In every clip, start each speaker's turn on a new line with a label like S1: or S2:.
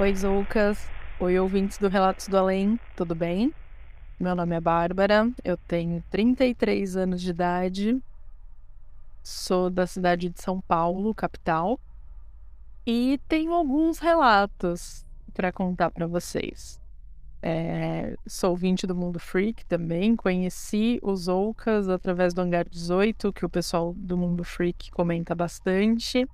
S1: Oi, Zoucas. Oi, ouvintes do Relatos do Além, tudo bem? Meu nome é Bárbara, eu tenho 33 anos de idade, sou da cidade de São Paulo, capital, e tenho alguns relatos para contar para vocês. É, sou ouvinte do Mundo Freak também, conheci os Oucas através do Hangar 18, que o pessoal do Mundo Freak comenta bastante.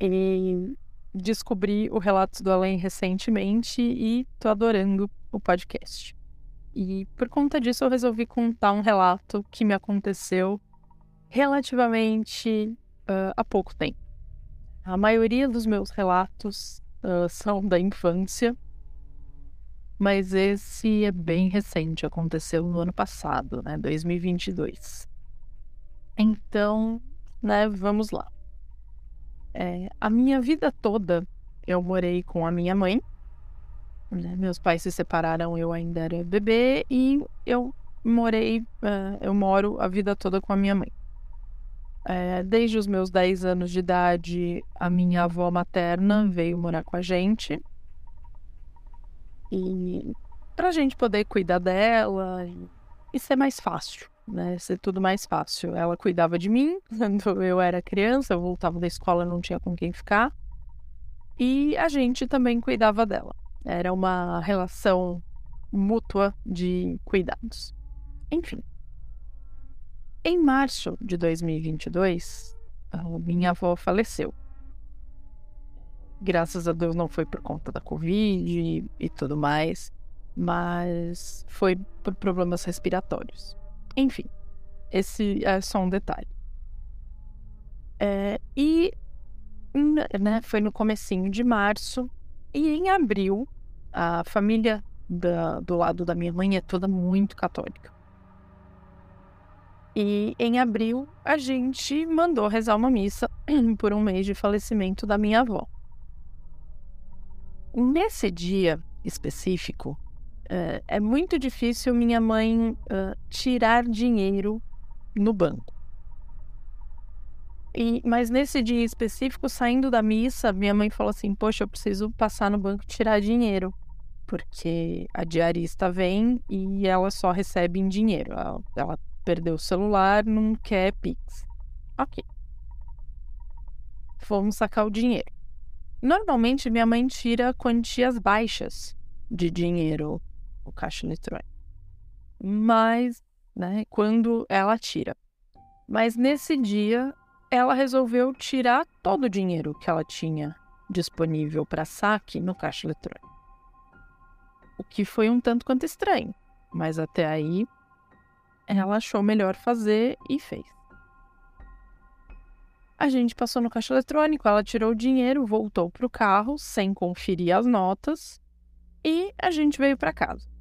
S1: E descobri o Relatos do Além recentemente e tô adorando o podcast. E por conta disso eu resolvi contar um relato que me aconteceu relativamente uh, há pouco tempo. A maioria dos meus relatos uh, são da infância, mas esse é bem recente, aconteceu no ano passado, né, 2022. Então, né, vamos lá. É, a minha vida toda eu morei com a minha mãe. Né? Meus pais se separaram, eu ainda era bebê e eu morei, uh, eu moro a vida toda com a minha mãe. É, desde os meus 10 anos de idade, a minha avó materna veio morar com a gente. E para a gente poder cuidar dela e ser mais fácil né? Ser tudo mais fácil. Ela cuidava de mim quando eu era criança, eu voltava da escola, não tinha com quem ficar. E a gente também cuidava dela. Era uma relação mútua de cuidados. Enfim. Em março de 2022, minha avó faleceu. Graças a Deus não foi por conta da Covid e, e tudo mais, mas foi por problemas respiratórios. Enfim, esse é só um detalhe. É, e né, foi no comecinho de março e em abril a família da, do lado da minha mãe é toda muito católica. E em abril a gente mandou rezar uma missa por um mês de falecimento da minha avó. Nesse dia específico, Uh, é muito difícil minha mãe uh, tirar dinheiro no banco. E, mas nesse dia específico, saindo da missa, minha mãe falou assim: Poxa, eu preciso passar no banco tirar dinheiro. Porque a diarista vem e ela só recebe em dinheiro. Ela, ela perdeu o celular, não quer Pix. Ok. Vamos sacar o dinheiro. Normalmente, minha mãe tira quantias baixas de dinheiro o caixa eletrônico. Mas, né, quando ela tira. Mas nesse dia, ela resolveu tirar todo o dinheiro que ela tinha disponível para saque no caixa eletrônico. O que foi um tanto quanto estranho, mas até aí ela achou melhor fazer e fez. A gente passou no caixa eletrônico, ela tirou o dinheiro, voltou para o carro sem conferir as notas e a gente veio para casa.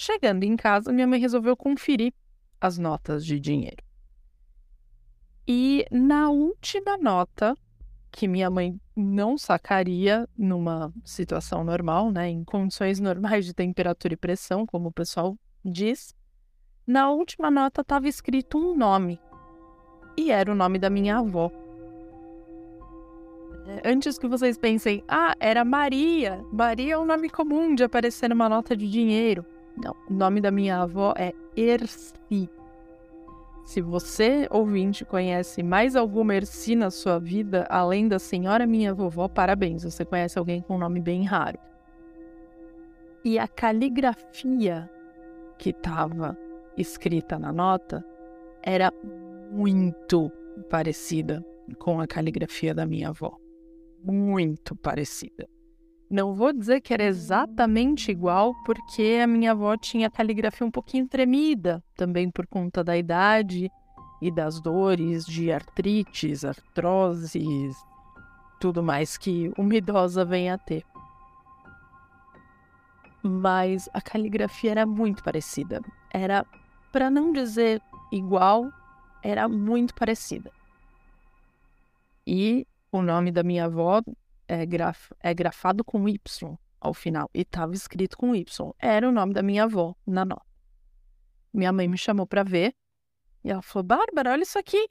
S1: Chegando em casa, minha mãe resolveu conferir as notas de dinheiro. E na última nota, que minha mãe não sacaria numa situação normal, né, em condições normais de temperatura e pressão, como o pessoal diz, na última nota estava escrito um nome. E era o nome da minha avó. Antes que vocês pensem, ah, era Maria. Maria é um nome comum de aparecer numa nota de dinheiro. O nome da minha avó é Erci. Se você, ouvinte, conhece mais alguma Erci na sua vida, além da senhora minha vovó, parabéns, você conhece alguém com um nome bem raro. E a caligrafia que estava escrita na nota era muito parecida com a caligrafia da minha avó. Muito parecida. Não vou dizer que era exatamente igual, porque a minha avó tinha caligrafia um pouquinho tremida, também por conta da idade e das dores de artrites, artroses, tudo mais que uma idosa vem a ter. mas a caligrafia era muito parecida. Era, para não dizer igual, era muito parecida. E o nome da minha avó é, graf, é grafado com Y ao final e estava escrito com Y. Era o nome da minha avó na nota. Minha mãe me chamou para ver e ela falou: Bárbara, olha isso aqui.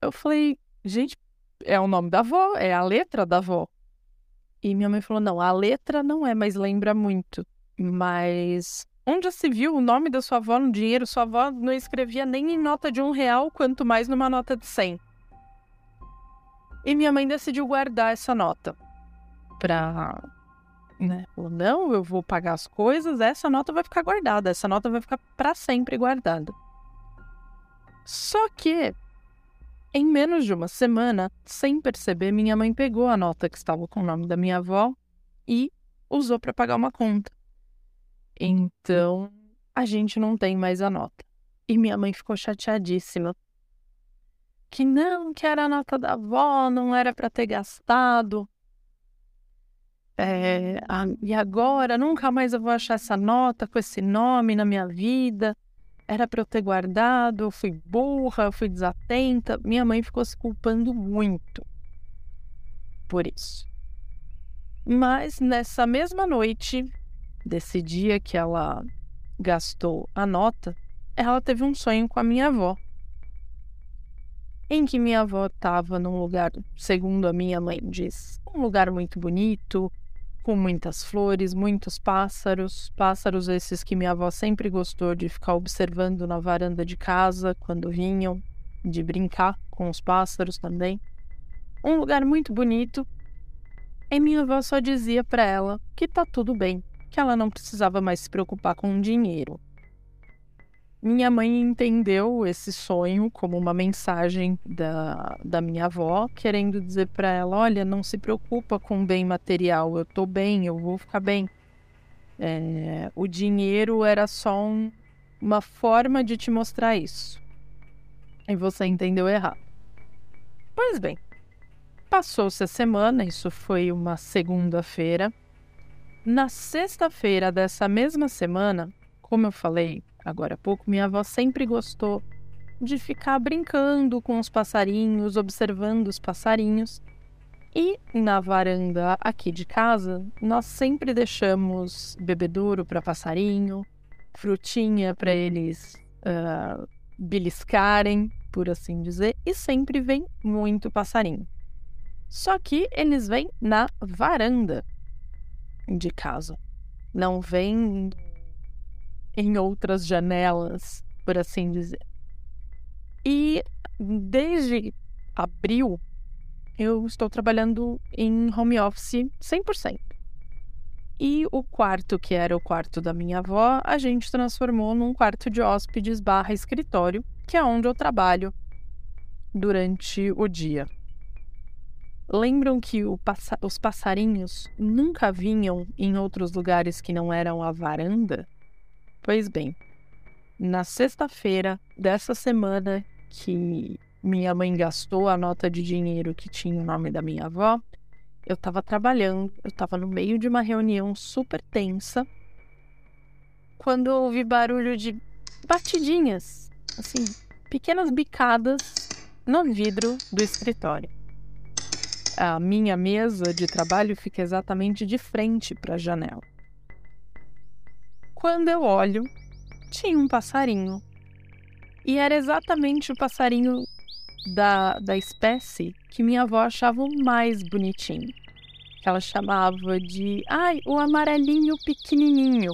S1: Eu falei: gente, é o nome da avó, é a letra da avó. E minha mãe falou: não, a letra não é, mas lembra muito. Mas onde se viu o nome da sua avó no dinheiro? Sua avó não escrevia nem em nota de um real, quanto mais numa nota de cem. E minha mãe decidiu guardar essa nota pra. Né? Não, eu vou pagar as coisas, essa nota vai ficar guardada, essa nota vai ficar para sempre guardada. Só que em menos de uma semana, sem perceber, minha mãe pegou a nota que estava com o nome da minha avó e usou para pagar uma conta. Então, a gente não tem mais a nota. E minha mãe ficou chateadíssima. Que não, que era a nota da avó, não era para ter gastado. É, a, e agora, nunca mais eu vou achar essa nota com esse nome na minha vida era para eu ter guardado, eu fui burra, eu fui desatenta. Minha mãe ficou se culpando muito por isso. Mas nessa mesma noite, desse dia que ela gastou a nota, ela teve um sonho com a minha avó. Em que minha avó estava num lugar, segundo a minha mãe diz, um lugar muito bonito, com muitas flores, muitos pássaros, pássaros esses que minha avó sempre gostou de ficar observando na varanda de casa quando vinham, de brincar com os pássaros também. Um lugar muito bonito. E minha avó só dizia para ela que tá tudo bem, que ela não precisava mais se preocupar com dinheiro. Minha mãe entendeu esse sonho como uma mensagem da, da minha avó, querendo dizer para ela: olha, não se preocupa com bem material, eu tô bem, eu vou ficar bem. É, o dinheiro era só um, uma forma de te mostrar isso. E você entendeu errado. Pois bem, passou-se a semana, isso foi uma segunda-feira. Na sexta-feira dessa mesma semana, como eu falei, agora há pouco, minha avó sempre gostou de ficar brincando com os passarinhos, observando os passarinhos. E na varanda aqui de casa, nós sempre deixamos bebedouro para passarinho, frutinha para eles uh, beliscarem, por assim dizer, e sempre vem muito passarinho. Só que eles vêm na varanda de casa, não vêm em outras janelas, por assim dizer. E desde abril eu estou trabalhando em home office 100%. E o quarto, que era o quarto da minha avó, a gente transformou num quarto de hóspedes barra escritório, que é onde eu trabalho durante o dia. Lembram que passa os passarinhos nunca vinham em outros lugares que não eram a varanda? Pois bem, na sexta-feira dessa semana que minha mãe gastou a nota de dinheiro que tinha o nome da minha avó, eu estava trabalhando, eu estava no meio de uma reunião super tensa, quando ouvi barulho de batidinhas, assim, pequenas bicadas no vidro do escritório. A minha mesa de trabalho fica exatamente de frente para a janela. Quando eu olho, tinha um passarinho. E era exatamente o passarinho da, da espécie que minha avó achava o mais bonitinho. Que ela chamava de, ai, o amarelinho pequenininho.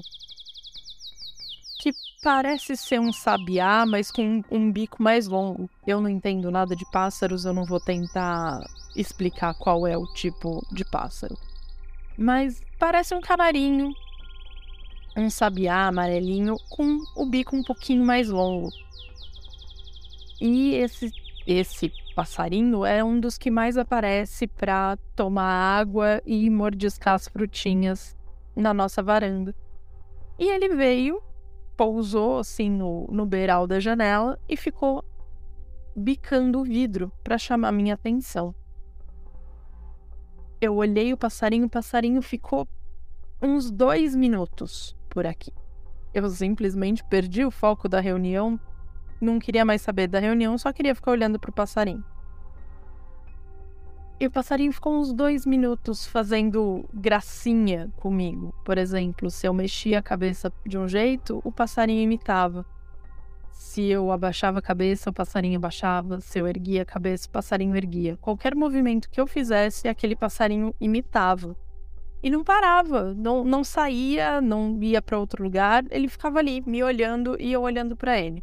S1: Que parece ser um sabiá, mas com um bico mais longo. Eu não entendo nada de pássaros, eu não vou tentar explicar qual é o tipo de pássaro. Mas parece um canarinho um sabiá amarelinho com o bico um pouquinho mais longo. E esse, esse passarinho é um dos que mais aparece para tomar água e mordiscar as frutinhas na nossa varanda. E ele veio, pousou assim no, no beiral da janela e ficou bicando o vidro para chamar minha atenção. Eu olhei o passarinho, o passarinho ficou uns dois minutos por aqui. Eu simplesmente perdi o foco da reunião, não queria mais saber da reunião, só queria ficar olhando para o passarinho. E o passarinho ficou uns dois minutos fazendo gracinha comigo. Por exemplo, se eu mexia a cabeça de um jeito, o passarinho imitava. Se eu abaixava a cabeça, o passarinho abaixava. Se eu erguia a cabeça, o passarinho erguia. Qualquer movimento que eu fizesse, aquele passarinho imitava. E não parava, não, não saía, não ia para outro lugar. Ele ficava ali me olhando e eu olhando para ele.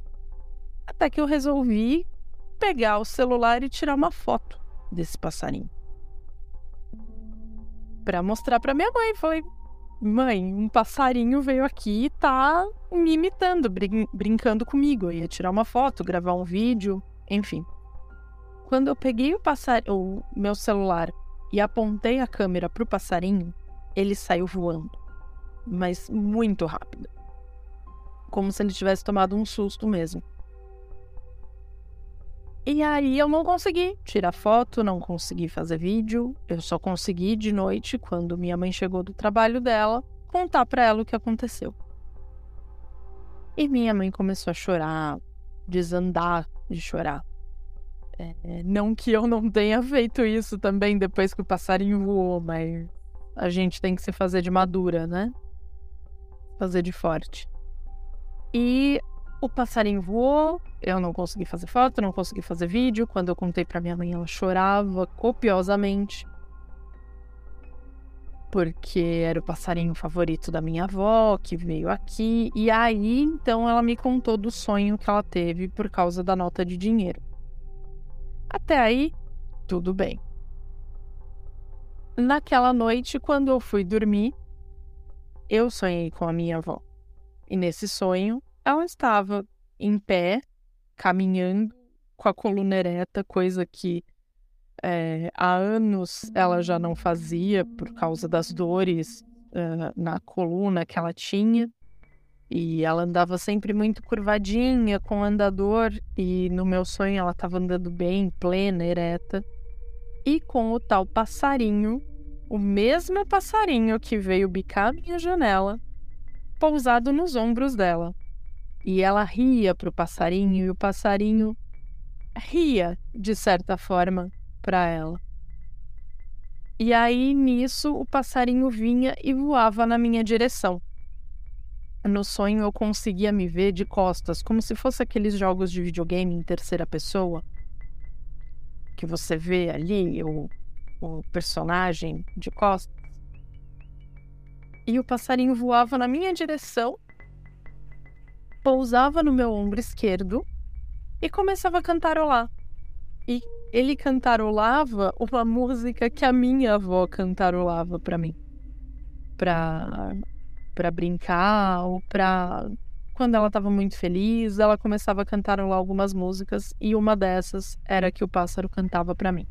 S1: Até que eu resolvi pegar o celular e tirar uma foto desse passarinho. Para mostrar para minha mãe, falei: "Mãe, um passarinho veio aqui e tá me imitando, brin brincando comigo. Eu ia tirar uma foto, gravar um vídeo, enfim. Quando eu peguei o, passar o meu celular e apontei a câmera pro passarinho, ele saiu voando, mas muito rápido. Como se ele tivesse tomado um susto mesmo. E aí eu não consegui tirar foto, não consegui fazer vídeo. Eu só consegui de noite, quando minha mãe chegou do trabalho dela, contar para ela o que aconteceu. E minha mãe começou a chorar, desandar de chorar. É, não que eu não tenha feito isso também depois que o passarinho voou, mas a gente tem que se fazer de madura, né? Fazer de forte. E o passarinho voou, eu não consegui fazer foto, não consegui fazer vídeo. Quando eu contei para minha mãe, ela chorava copiosamente. Porque era o passarinho favorito da minha avó, que veio aqui. E aí, então, ela me contou do sonho que ela teve por causa da nota de dinheiro. Até aí, tudo bem. Naquela noite, quando eu fui dormir, eu sonhei com a minha avó. E nesse sonho, ela estava em pé, caminhando, com a coluna ereta, coisa que é, há anos ela já não fazia por causa das dores uh, na coluna que ela tinha. E ela andava sempre muito curvadinha, com andador, e no meu sonho ela estava andando bem, plena, ereta. E com o tal passarinho, o mesmo passarinho que veio bicar minha janela, pousado nos ombros dela. E ela ria para o passarinho e o passarinho ria, de certa forma, para ela. E aí, nisso, o passarinho vinha e voava na minha direção. No sonho, eu conseguia me ver de costas, como se fosse aqueles jogos de videogame em terceira pessoa. Que você vê ali o, o personagem de costas. E o passarinho voava na minha direção pousava no meu ombro esquerdo e começava a cantarolar. E ele cantarolava uma música que a minha avó cantarolava para mim. Pra, pra brincar ou pra. Quando ela estava muito feliz, ela começava a cantarolar algumas músicas e uma dessas era que o pássaro cantava para mim.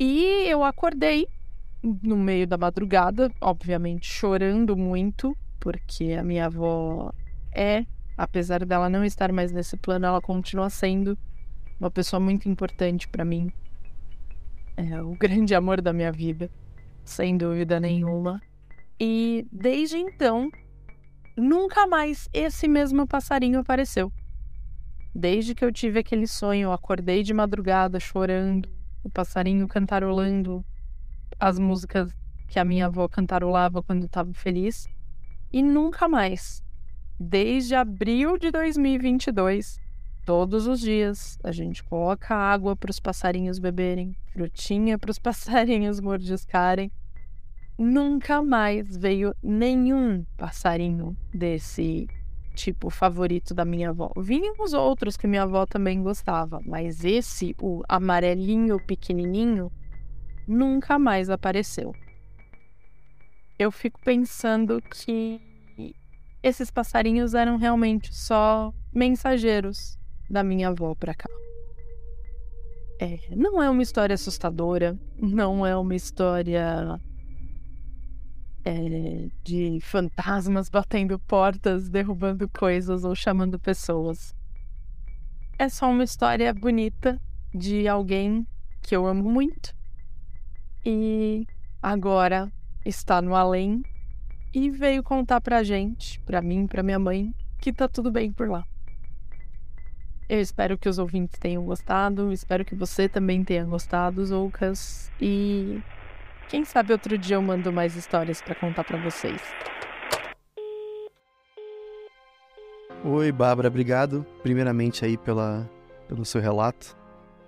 S1: E eu acordei no meio da madrugada, obviamente chorando muito, porque a minha avó é, apesar dela não estar mais nesse plano, ela continua sendo uma pessoa muito importante para mim. É o grande amor da minha vida, sem dúvida nenhuma. E desde então, nunca mais esse mesmo passarinho apareceu. Desde que eu tive aquele sonho, eu acordei de madrugada chorando, o passarinho cantarolando as músicas que a minha avó cantarolava quando estava feliz. E nunca mais. Desde abril de 2022, todos os dias, a gente coloca água para os passarinhos beberem, frutinha para os passarinhos mordiscarem. Nunca mais veio nenhum passarinho desse tipo favorito da minha avó. Vinham os outros que minha avó também gostava, mas esse, o amarelinho pequenininho, nunca mais apareceu eu fico pensando que esses passarinhos eram realmente só mensageiros da minha avó para cá. É, não é uma história assustadora, não é uma história é, de fantasmas batendo portas, derrubando coisas ou chamando pessoas. É só uma história bonita de alguém que eu amo muito e agora está no além e veio contar pra gente, pra mim, pra minha mãe, que tá tudo bem por lá. Eu espero que os ouvintes tenham gostado, espero que você também tenha gostado, Zoucas, e quem sabe outro dia eu mando mais histórias para contar para vocês.
S2: Oi, Bárbara, obrigado primeiramente aí pela, pelo seu relato.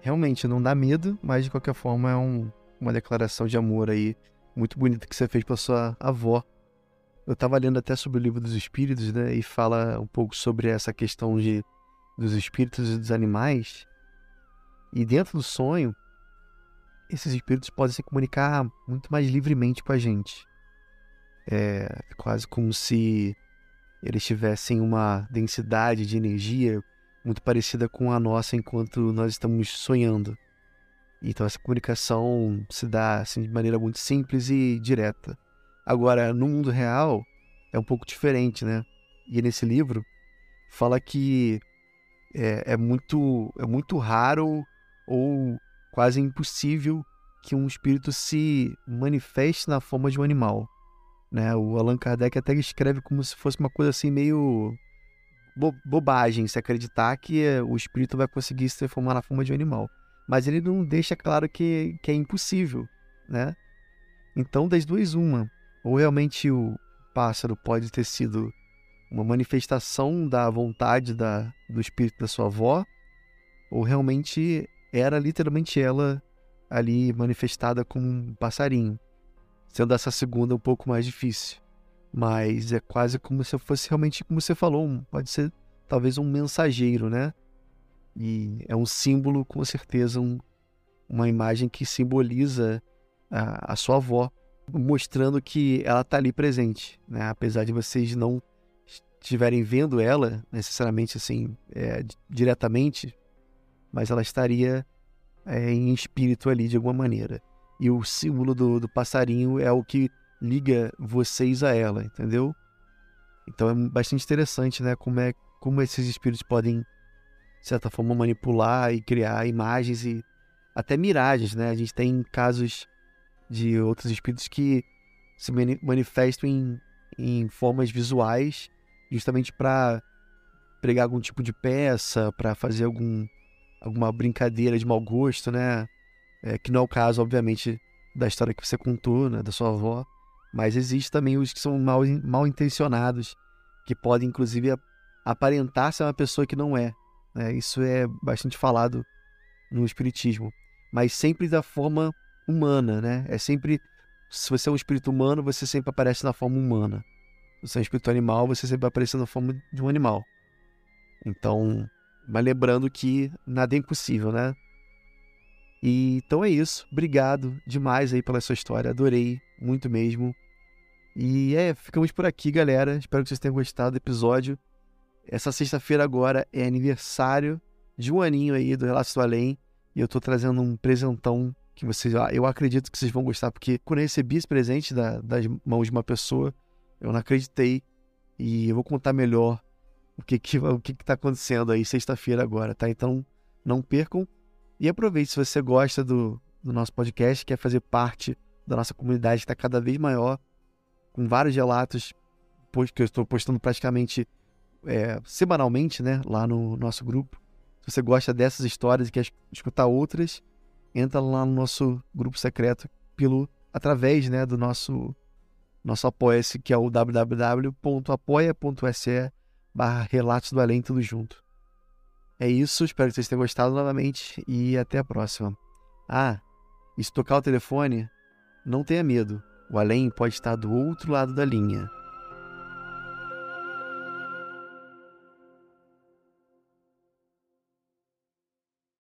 S2: Realmente não dá medo, mas de qualquer forma é um, uma declaração de amor aí muito bonita que você fez para sua avó. Eu estava lendo até sobre o livro dos espíritos, né, e fala um pouco sobre essa questão de dos espíritos e dos animais. E dentro do sonho, esses espíritos podem se comunicar muito mais livremente com a gente. É quase como se eles tivessem uma densidade de energia muito parecida com a nossa enquanto nós estamos sonhando. Então essa comunicação se dá assim, de maneira muito simples e direta. Agora, no mundo real, é um pouco diferente, né? E nesse livro fala que é, é, muito, é muito raro ou quase impossível que um espírito se manifeste na forma de um animal. Né? O Allan Kardec até escreve como se fosse uma coisa assim meio bo bobagem se acreditar que o espírito vai conseguir se transformar na forma de um animal. Mas ele não deixa claro que, que é impossível, né? Então, das duas, uma. Ou realmente o pássaro pode ter sido uma manifestação da vontade da, do espírito da sua avó, ou realmente era literalmente ela ali manifestada como um passarinho, sendo essa segunda um pouco mais difícil. Mas é quase como se fosse realmente, como você falou, pode ser talvez um mensageiro, né? E é um símbolo, com certeza, um, uma imagem que simboliza a, a sua avó, mostrando que ela está ali presente, né? Apesar de vocês não estiverem vendo ela, necessariamente assim, é, diretamente, mas ela estaria é, em espírito ali de alguma maneira. E o símbolo do, do passarinho é o que liga vocês a ela, entendeu? Então é bastante interessante, né? Como, é, como esses espíritos podem, de certa forma, manipular e criar imagens e até miragens, né? A gente tem casos de outros espíritos que se manifestam em, em formas visuais justamente para pregar algum tipo de peça, para fazer algum, alguma brincadeira de mau gosto, né? É, que não é o caso, obviamente, da história que você contou, né, da sua avó. Mas existe também os que são mal, mal intencionados, que podem, inclusive, aparentar ser uma pessoa que não é. Né? Isso é bastante falado no Espiritismo. Mas sempre da forma humana, né? É sempre. Se você é um espírito humano, você sempre aparece na forma humana você é um espírito animal, você sempre vai aparecer na forma de um animal. Então, mas lembrando que nada é impossível, né? E, então é isso. Obrigado demais aí pela sua história. Adorei muito mesmo. E é, ficamos por aqui, galera. Espero que vocês tenham gostado do episódio. Essa sexta-feira agora é aniversário de um aninho aí do Relatos do Além. E eu tô trazendo um presentão que vocês, eu acredito que vocês vão gostar, porque quando eu recebi esse presente da, das mãos de uma pessoa, eu não acreditei. E eu vou contar melhor o que que, o que, que tá acontecendo aí sexta-feira agora, tá? Então não percam. E aproveite se você gosta do, do nosso podcast, quer fazer parte da nossa comunidade que está cada vez maior, com vários relatos que eu estou postando praticamente é, semanalmente, né? Lá no nosso grupo. Se você gosta dessas histórias e quer escutar outras, entra lá no nosso grupo secreto pelo através, né, do nosso nosso apoia-se, que é o www.apoia.se barra Relatos do Além, tudo junto. É isso, espero que vocês tenham gostado novamente e até a próxima. Ah, e se tocar o telefone, não tenha medo, o além pode estar do outro lado da linha.